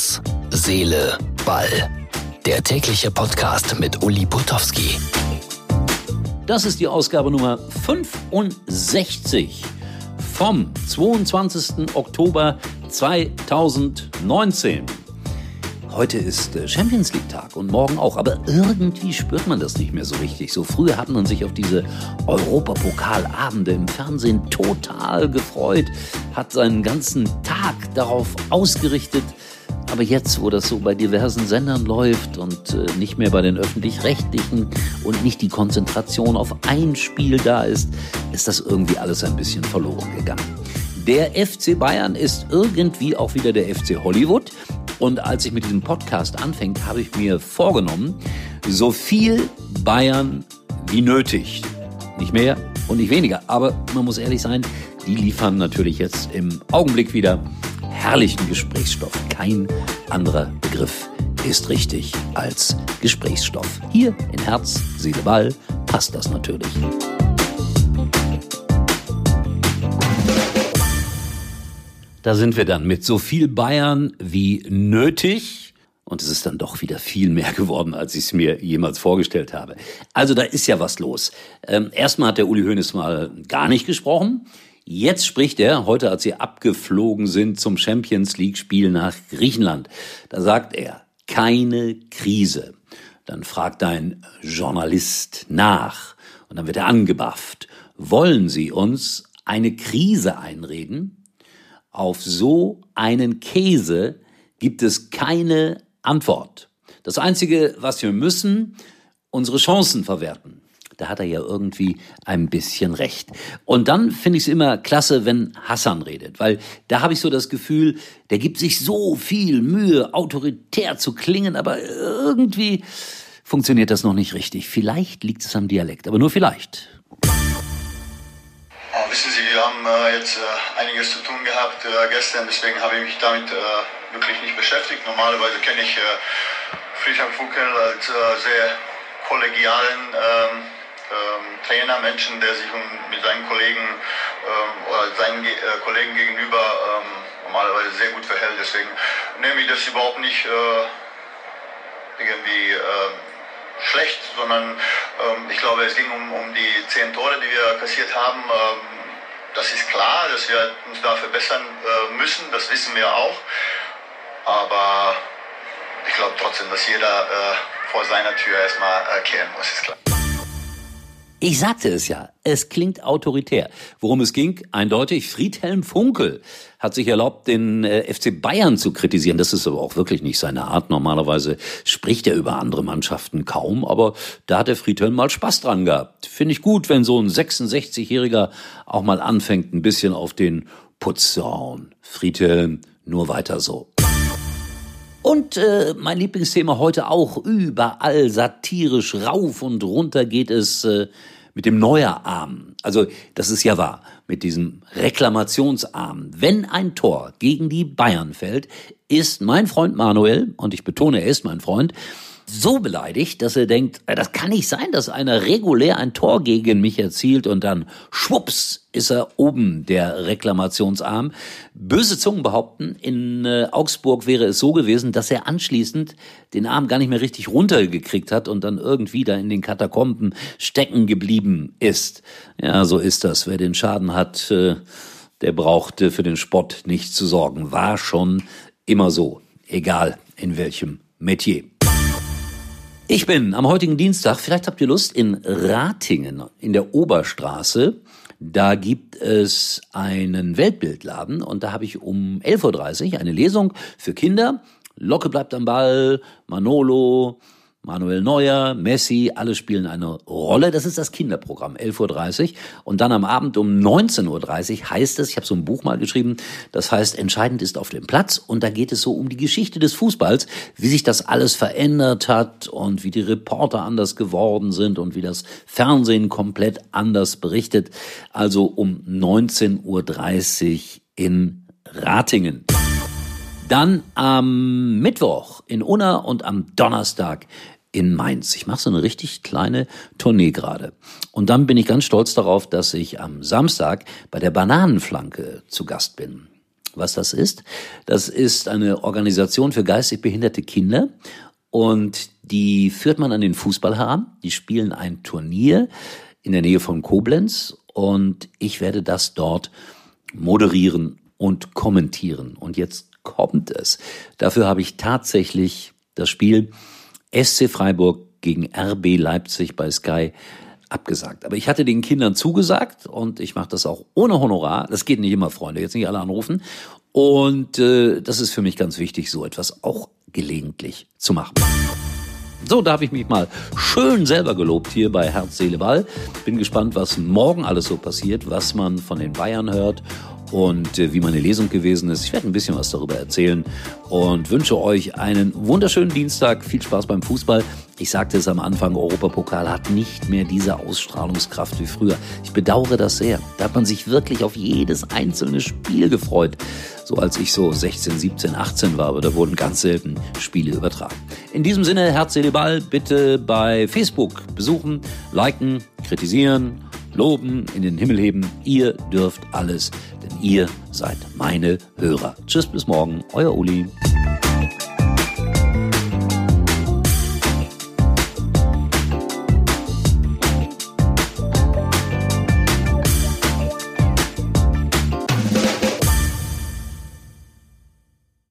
Herz, Seele, Ball. Der tägliche Podcast mit Uli Putowski. Das ist die Ausgabe Nummer 65 vom 22. Oktober 2019. Heute ist äh, Champions League Tag und morgen auch, aber irgendwie spürt man das nicht mehr so richtig. So früher hat man sich auf diese Europapokalabende im Fernsehen total gefreut, hat seinen ganzen Tag darauf ausgerichtet. Aber jetzt, wo das so bei diversen Sendern läuft und äh, nicht mehr bei den öffentlich-rechtlichen und nicht die Konzentration auf ein Spiel da ist, ist das irgendwie alles ein bisschen verloren gegangen. Der FC Bayern ist irgendwie auch wieder der FC Hollywood. Und als ich mit diesem Podcast anfängt, habe ich mir vorgenommen, so viel Bayern wie nötig. Nicht mehr und nicht weniger. Aber man muss ehrlich sein, die liefern natürlich jetzt im Augenblick wieder herrlichen Gesprächsstoff. Kein anderer Begriff ist richtig als Gesprächsstoff. Hier in Herz, Seele, Ball passt das natürlich. Da sind wir dann mit so viel Bayern wie nötig. Und es ist dann doch wieder viel mehr geworden, als ich es mir jemals vorgestellt habe. Also da ist ja was los. Ähm, erstmal hat der Uli Hoeneß mal gar nicht gesprochen. Jetzt spricht er, heute als sie abgeflogen sind zum Champions League Spiel nach Griechenland. Da sagt er, keine Krise. Dann fragt ein Journalist nach und dann wird er angebafft. Wollen Sie uns eine Krise einreden? Auf so einen Käse gibt es keine Antwort. Das Einzige, was wir müssen, unsere Chancen verwerten. Da hat er ja irgendwie ein bisschen recht. Und dann finde ich es immer klasse, wenn Hassan redet, weil da habe ich so das Gefühl, der gibt sich so viel Mühe, autoritär zu klingen, aber irgendwie funktioniert das noch nicht richtig. Vielleicht liegt es am Dialekt, aber nur vielleicht. Oh, wissen Sie, wir haben äh, jetzt äh, einiges zu tun gehabt äh, gestern, deswegen habe ich mich damit äh, wirklich nicht beschäftigt. Normalerweise kenne ich äh, Friedhelm Funkel als äh, sehr kollegialen ähm, Trainer, Menschen, der sich mit seinen Kollegen ähm, oder seinen Ge Kollegen gegenüber ähm, normalerweise sehr gut verhält. Deswegen nehme ich das überhaupt nicht irgendwie schlecht, sondern ähm, ich glaube, es ging um, um die zehn Tore, die wir kassiert haben. Ähm, das ist klar, dass wir uns da verbessern äh, müssen, das wissen wir auch. Aber ich glaube trotzdem, dass jeder äh, vor seiner Tür erstmal äh, kehren muss, ist klar. Ich sagte es ja, es klingt autoritär. Worum es ging, eindeutig, Friedhelm Funkel hat sich erlaubt, den äh, FC Bayern zu kritisieren. Das ist aber auch wirklich nicht seine Art. Normalerweise spricht er über andere Mannschaften kaum, aber da hat der Friedhelm mal Spaß dran gehabt. Finde ich gut, wenn so ein 66-Jähriger auch mal anfängt, ein bisschen auf den Putz zu hauen. Friedhelm, nur weiter so. Und äh, mein Lieblingsthema heute auch überall satirisch rauf und runter geht es äh, mit dem Neuerarm. Also das ist ja wahr, mit diesem Reklamationsarm. Wenn ein Tor gegen die Bayern fällt, ist mein Freund Manuel, und ich betone, er ist mein Freund, so beleidigt, dass er denkt, äh, das kann nicht sein, dass einer regulär ein Tor gegen mich erzielt und dann schwupps ist er oben der Reklamationsarm. Böse Zungen behaupten, in äh, Augsburg wäre es so gewesen, dass er anschließend den Arm gar nicht mehr richtig runtergekriegt hat und dann irgendwie da in den Katakomben stecken geblieben ist. Ja, so ist das. Wer den Schaden hat, äh, der brauchte für den Spott nicht zu sorgen. War schon immer so. Egal in welchem Metier. Ich bin am heutigen Dienstag, vielleicht habt ihr Lust, in Ratingen in der Oberstraße. Da gibt es einen Weltbildladen und da habe ich um 11.30 Uhr eine Lesung für Kinder. Locke bleibt am Ball, Manolo, Manuel Neuer, Messi, alle spielen eine Rolle. Das ist das Kinderprogramm, 11.30 Uhr. Und dann am Abend um 19.30 Uhr heißt es, ich habe so ein Buch mal geschrieben, das heißt, entscheidend ist auf dem Platz. Und da geht es so um die Geschichte des Fußballs, wie sich das alles verändert hat und wie die Reporter anders geworden sind und wie das Fernsehen komplett anders berichtet. Also um 19.30 Uhr in Ratingen. Dann am Mittwoch in Unna und am Donnerstag in Mainz. Ich mache so eine richtig kleine Tournee gerade. Und dann bin ich ganz stolz darauf, dass ich am Samstag bei der Bananenflanke zu Gast bin. was das ist. Das ist eine Organisation für geistig behinderte Kinder und die führt man an den Fußball heran. Die spielen ein Turnier in der Nähe von Koblenz und ich werde das dort moderieren und kommentieren. Und jetzt kommt es. Dafür habe ich tatsächlich das Spiel SC Freiburg gegen RB Leipzig bei Sky abgesagt. Aber ich hatte den Kindern zugesagt und ich mache das auch ohne Honorar. Das geht nicht immer, Freunde, jetzt nicht alle anrufen. Und äh, das ist für mich ganz wichtig, so etwas auch gelegentlich zu machen. So, da habe ich mich mal schön selber gelobt hier bei Herz, Seele, Ball. Bin gespannt, was morgen alles so passiert, was man von den Bayern hört und äh, wie meine Lesung gewesen ist. Ich werde ein bisschen was darüber erzählen und wünsche euch einen wunderschönen Dienstag. Viel Spaß beim Fußball. Ich sagte es am Anfang, Europapokal hat nicht mehr diese Ausstrahlungskraft wie früher. Ich bedauere das sehr. Da hat man sich wirklich auf jedes einzelne Spiel gefreut. So als ich so 16, 17, 18 war, aber da wurden ganz selten Spiele übertragen. In diesem Sinne, Herz, Ball, bitte bei Facebook besuchen, liken, kritisieren loben, in den Himmel heben. Ihr dürft alles, denn ihr seid meine Hörer. Tschüss, bis morgen, euer Uli.